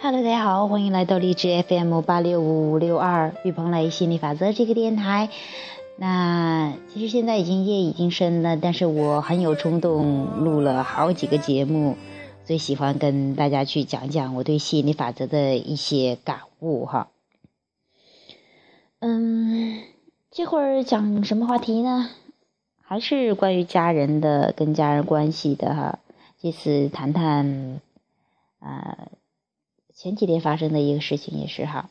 Hello，大家好，欢迎来到荔枝 FM 八六五五六二玉鹏雷心理法则这个电台。那其实现在已经夜已经深了，但是我很有冲动，录了好几个节目，最喜欢跟大家去讲讲我对心理法则的一些感悟哈。嗯，这会儿讲什么话题呢？还是关于家人的，跟家人关系的哈。这次谈谈，呃，前几天发生的一个事情也是哈，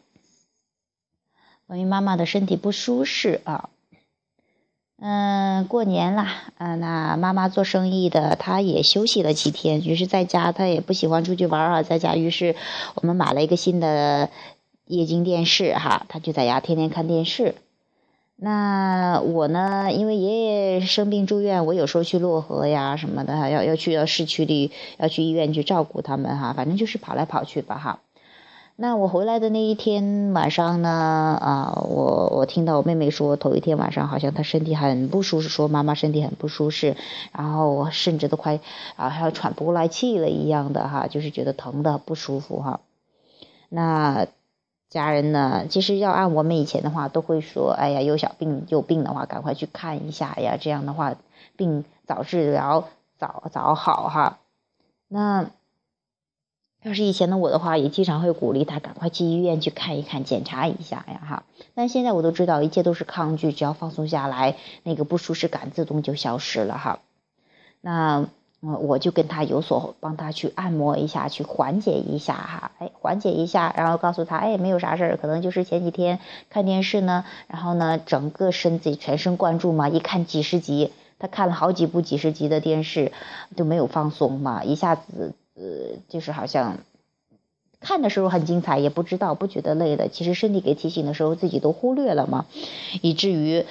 关于妈妈的身体不舒适啊。嗯，过年啦，嗯，那妈妈做生意的，她也休息了几天，于是在家她也不喜欢出去玩啊，在家，于是我们买了一个新的液晶电视哈，她就在家天天看电视。那我呢？因为爷爷生病住院，我有时候去漯河呀什么的，要要去到市区里，要去医院去照顾他们哈。反正就是跑来跑去吧哈。那我回来的那一天晚上呢，啊，我我听到我妹妹说，头一天晚上好像她身体很不舒适，说妈妈身体很不舒适，然后我甚至都快啊，还要喘不过来气了一样的哈，就是觉得疼的不舒服哈。那。家人呢？其实要按我们以前的话，都会说：“哎呀，有小病有病的话，赶快去看一下呀。”这样的话，病早治疗，早早好哈。那要是以前的我的话，也经常会鼓励他赶快去医院去看一看，检查一下呀哈。但现在我都知道，一切都是抗拒，只要放松下来，那个不舒适感自动就消失了哈。那。我我就跟他有所帮他去按摩一下，去缓解一下哈，哎，缓解一下，然后告诉他，哎，没有啥事儿，可能就是前几天看电视呢，然后呢，整个身子全神贯注嘛，一看几十集，他看了好几部几十集的电视，就没有放松嘛，一下子呃，就是好像看的时候很精彩，也不知道不觉得累了，其实身体给提醒的时候自己都忽略了嘛，以至于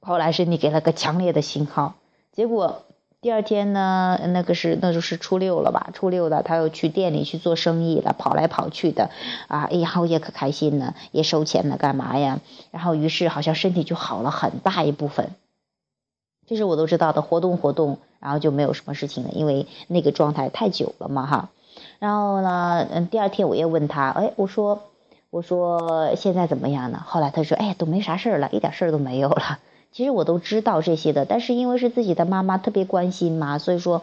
后来身体给了个强烈的信号，结果。第二天呢，那个是那就是初六了吧？初六的，他又去店里去做生意了，跑来跑去的，啊，哎呀，我也可开心呢，也收钱了，干嘛呀？然后于是好像身体就好了很大一部分，这是我都知道的，活动活动，然后就没有什么事情了，因为那个状态太久了嘛，哈。然后呢，嗯，第二天我又问他，哎，我说，我说现在怎么样呢？后来他说，哎，都没啥事儿了，一点事儿都没有了。其实我都知道这些的，但是因为是自己的妈妈特别关心嘛，所以说，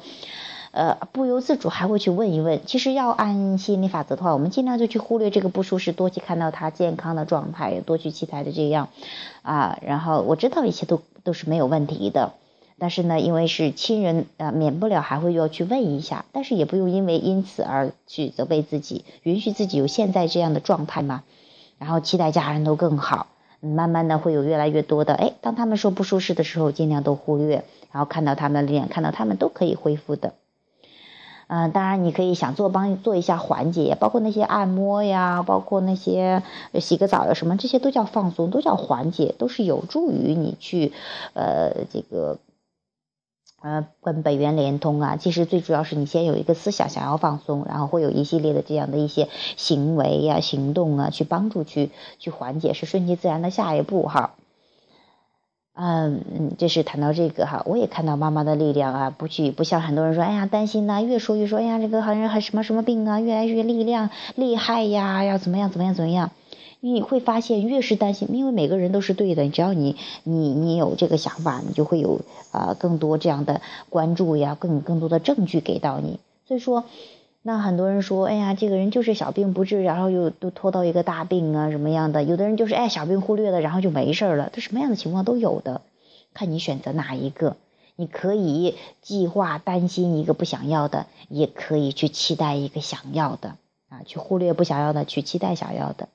呃，不由自主还会去问一问。其实要按心理法则的话，我们尽量就去忽略这个不舒适，多去看到他健康的状态，多去期待的这样，啊，然后我知道一切都都是没有问题的，但是呢，因为是亲人，呃，免不了还会要去问一下，但是也不用因为因此而去责备自己，允许自己有现在这样的状态嘛，然后期待家人都更好。慢慢的会有越来越多的，哎，当他们说不舒适的时候，尽量都忽略，然后看到他们的脸，看到他们都可以恢复的。嗯，当然你可以想做帮做一下缓解，包括那些按摩呀，包括那些洗个澡呀什么，这些都叫放松，都叫缓解，都是有助于你去，呃，这个。呃，跟本源联通啊，其实最主要是你先有一个思想想要放松，然后会有一系列的这样的一些行为呀、行动啊，去帮助去去缓解，是顺其自然的下一步哈。嗯嗯，这是谈到这个哈，我也看到妈妈的力量啊，不去不像很多人说，哎呀担心呐，越说越说，哎呀这个好像还什么什么病啊，越来越力量厉害呀，要怎么样怎么样怎么样。你会发现，越是担心，因为每个人都是对的。只要你你你有这个想法，你就会有啊更多这样的关注呀，更更多的证据给到你。所以说，那很多人说，哎呀，这个人就是小病不治，然后又都拖到一个大病啊什么样的？有的人就是哎小病忽略了，然后就没事了。这什么样的情况都有的，看你选择哪一个。你可以计划担心一个不想要的，也可以去期待一个想要的啊，去忽略不想要的，去期待想要的。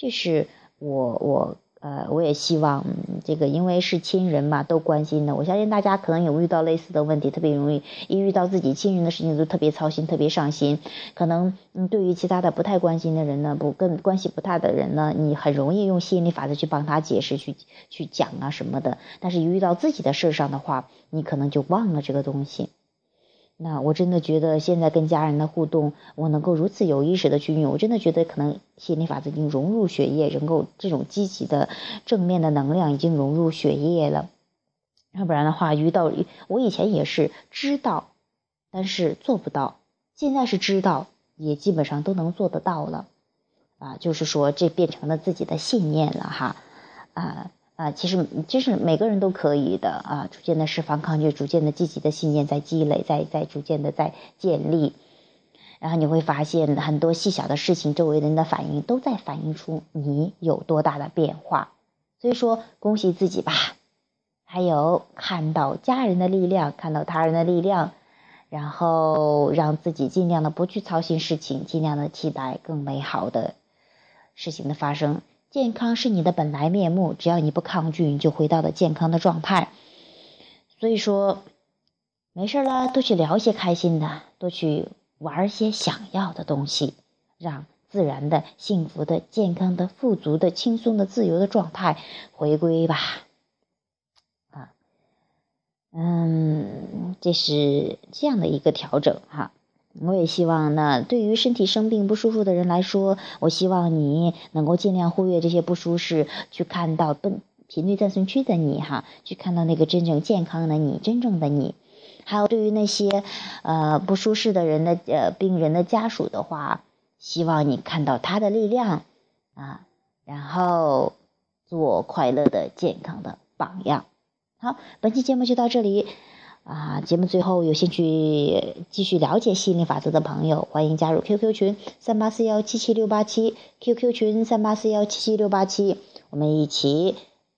这是我我呃，我也希望这个，因为是亲人嘛，都关心的。我相信大家可能有遇到类似的问题，特别容易一遇到自己亲人的事情就特别操心，特别上心。可能嗯，对于其他的不太关心的人呢，不跟关系不大的人呢，你很容易用吸引力法则去帮他解释、去去讲啊什么的。但是，一遇到自己的事上的话，你可能就忘了这个东西。那我真的觉得现在跟家人的互动，我能够如此有意识的去运用，我真的觉得可能心理法则已经融入血液，能够这种积极的正面的能量已经融入血液了。要不然的话，遇到我以前也是知道，但是做不到，现在是知道，也基本上都能做得到了，啊，就是说这变成了自己的信念了哈，啊啊，其实就是每个人都可以的啊，逐渐的释放抗拒，逐渐的积极的信念在积累，在在逐渐的在建立，然后你会发现很多细小的事情，周围人的反应都在反映出你有多大的变化，所以说恭喜自己吧，还有看到家人的力量，看到他人的力量。然后让自己尽量的不去操心事情，尽量的期待更美好的事情的发生。健康是你的本来面目，只要你不抗拒，你就回到了健康的状态。所以说，没事了，多去聊些开心的，多去玩些想要的东西，让自然的、幸福的、健康的、富足的、轻松的、自由的状态回归吧。啊嗯，这是这样的一个调整哈。我也希望呢，对于身体生病不舒服的人来说，我希望你能够尽量忽略这些不舒适，去看到本频率暂存区的你哈，去看到那个真正健康的你，真正的你。还有对于那些呃不舒适的人的呃病人的家属的话，希望你看到他的力量啊，然后做快乐的、健康的榜样。好，本期节目就到这里啊！节目最后有兴趣继续了解吸引力法则的朋友，欢迎加入 QQ 群三八四幺七七六八七，QQ 群三八四幺七七六八七，我们一起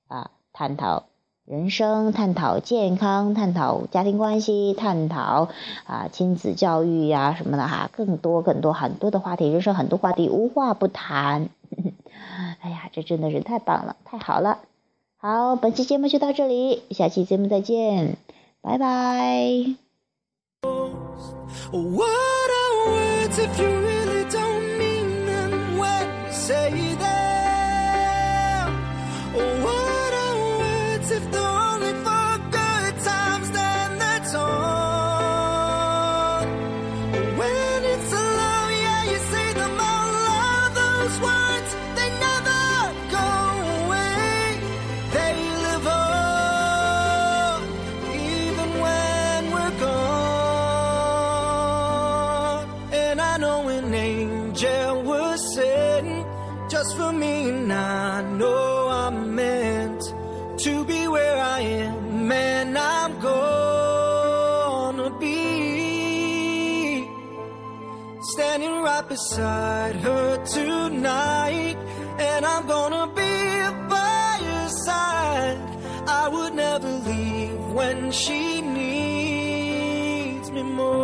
啊探讨人生，探讨健康，探讨家庭关系，探讨啊亲子教育呀什么的哈，更多更多很多的话题，人生很多话题无话不谈。哎呀，这真的是太棒了，太好了！好，本期节目就到这里，下期节目再见，Bye bye. What are words if you really don't mean them? When say just for me, and I know I'm meant to be where I am, and I'm gonna be standing right beside her tonight, and I'm gonna be by your side. I would never leave when she needs me more.